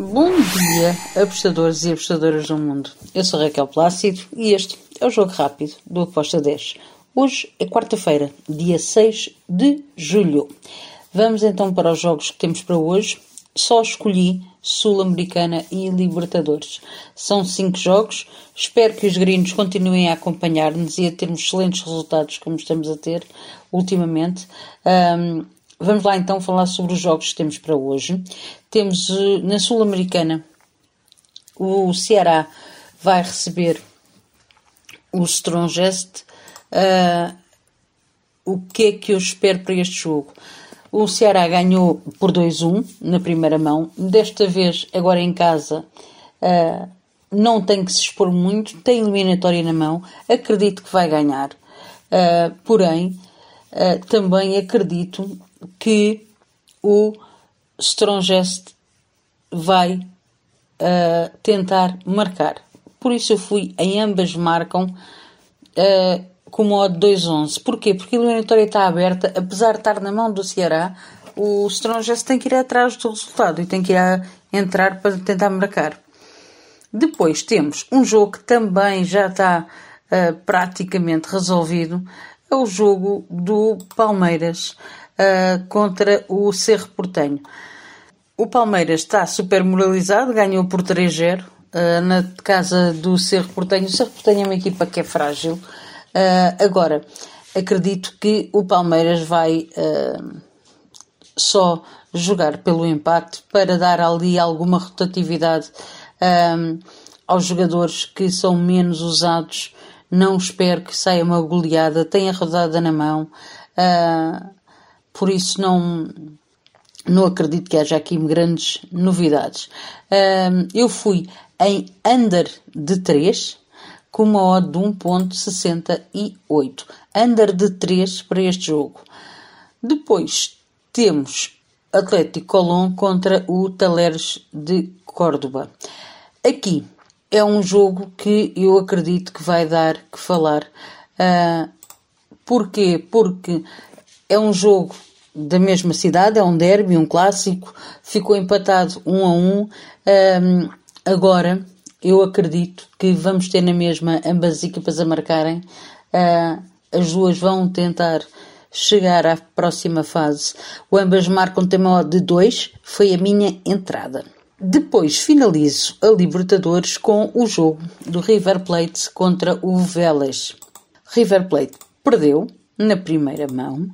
Bom dia, apostadores e apostadoras do mundo. Eu sou Raquel Plácido e este é o Jogo Rápido do Aposta 10. Hoje é quarta-feira, dia 6 de julho. Vamos então para os jogos que temos para hoje. Só escolhi Sul-Americana e Libertadores. São cinco jogos. Espero que os gringos continuem a acompanhar-nos e a termos excelentes resultados como estamos a ter ultimamente. Um, vamos lá então falar sobre os jogos que temos para hoje. Temos uh, na Sul-Americana o Ceará vai receber o Strongest. Uh, o que é que eu espero para este jogo? O Ceará ganhou por 2-1 na primeira mão. Desta vez, agora em casa, uh, não tem que se expor muito, tem eliminatória na mão. Acredito que vai ganhar. Uh, porém, também acredito que o Strongest vai tentar marcar. Por isso eu fui em ambas marcam com o modo 2-11. Porquê? Porque a eliminatória está aberta, apesar de estar na mão do Ceará, o Strongest tem que ir atrás do resultado e tem que ir a entrar para tentar marcar. Depois temos um jogo que também já está uh, praticamente resolvido, é o jogo do Palmeiras uh, contra o Cerro Portenho. O Palmeiras está super moralizado, ganhou por 3-0 uh, eh, na casa do Cerro Portenho. O Cerro Portenho é uma equipa que é frágil, Uh, agora, acredito que o Palmeiras vai só jogar pelo empate para dar ali alguma rotatividade um, aos jogadores que são menos usados. Não espero que saia uma goleada, tenha rodada na mão, uh, por isso não, não acredito que haja aqui grandes novidades. Uh, eu fui em under de 3, com uma odd de 1.68. Under de 3 para este jogo. Depois temos Atlético Colón contra o Taleres de Córdoba. Aqui é um jogo que eu acredito que vai dar que falar. Uh, porquê? Porque é um jogo da mesma cidade, é um derby, um clássico, ficou empatado 1 a 1. Um, agora eu acredito que vamos ter na mesma ambas as equipas a marcarem. Uh, as duas vão tentar chegar à próxima fase. O ambas marcam tema de 2, foi a minha entrada. Depois finalizo a Libertadores com o jogo do River Plate contra o Vélez. River Plate perdeu na primeira mão.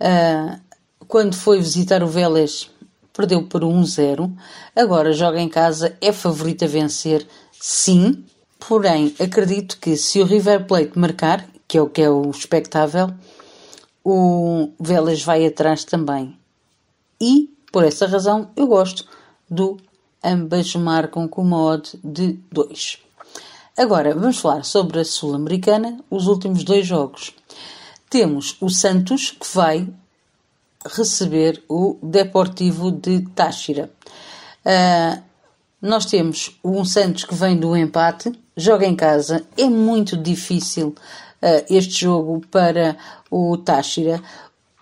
Uh, quando foi visitar o Vélez, perdeu por 1-0. Agora joga em casa, é favorito a vencer Sim, porém acredito que se o River Plate marcar, que é o que é o expectável, o Vélez vai atrás também. E, por essa razão, eu gosto do ambas marcam com uma odd de 2. Agora, vamos falar sobre a Sul-Americana, os últimos dois jogos. Temos o Santos, que vai receber o Deportivo de Táchira. Uh, nós temos um Santos que vem do empate, joga em casa. É muito difícil uh, este jogo para o Táchira.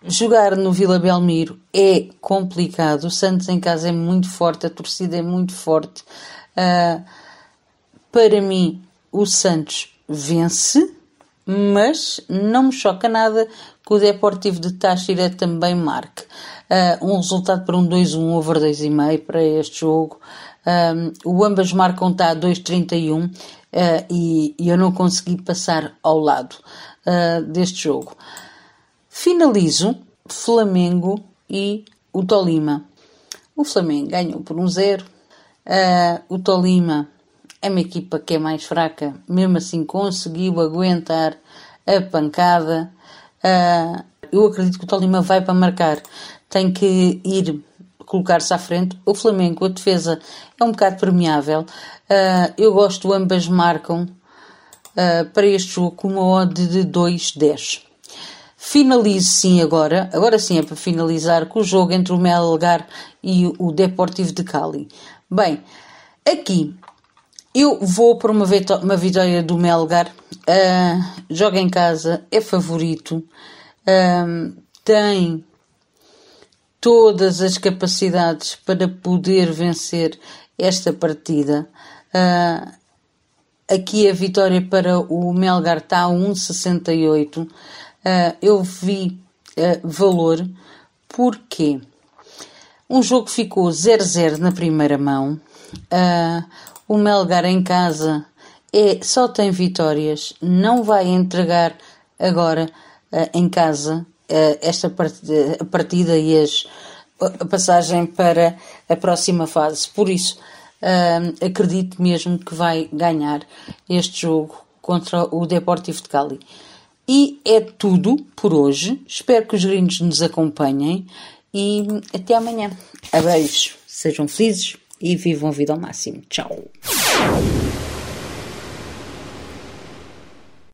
Jogar no Vila Belmiro é complicado. O Santos em casa é muito forte, a torcida é muito forte. Uh, para mim, o Santos vence, mas não me choca nada que o Deportivo de Táchira também marque. Uh, um resultado para um 2-1 over 2,5 para este jogo. Um, o ambas marcam está a 2,31 uh, e, e, eu não consegui passar ao lado uh, deste jogo. Finalizo Flamengo e o Tolima. O Flamengo ganhou por 1-0. Um uh, o Tolima é uma equipa que é mais fraca, mesmo assim conseguiu aguentar a pancada. Uh, eu acredito que o Tolima vai para marcar. Tem que ir colocar-se à frente. O Flamengo, a defesa é um bocado permeável. Uh, eu gosto, ambas marcam uh, para este jogo com uma odd de 2-10. Finalizo sim agora, agora sim é para finalizar com o jogo entre o Melgar e o Deportivo de Cali. Bem, aqui eu vou para uma, vitória do Melgar, uh, joga em casa, é favorito, uh, tem todas as capacidades para poder vencer esta partida. Uh, aqui a vitória para o Melgar está a 1,68. Uh, eu vi valor porque um jogo ficou 0-0 na primeira mão. O Melgar em casa é, só tem vitórias, não vai entregar agora uh, em casa uh, esta partida, a partida e as, a passagem para a próxima fase. Por isso, uh, acredito mesmo que vai ganhar este jogo contra o Deportivo de Cali. E é tudo por hoje. Espero que os gringos nos acompanhem e até amanhã. Abeijos, sejam felizes e vivam a vida ao máximo. Tchau.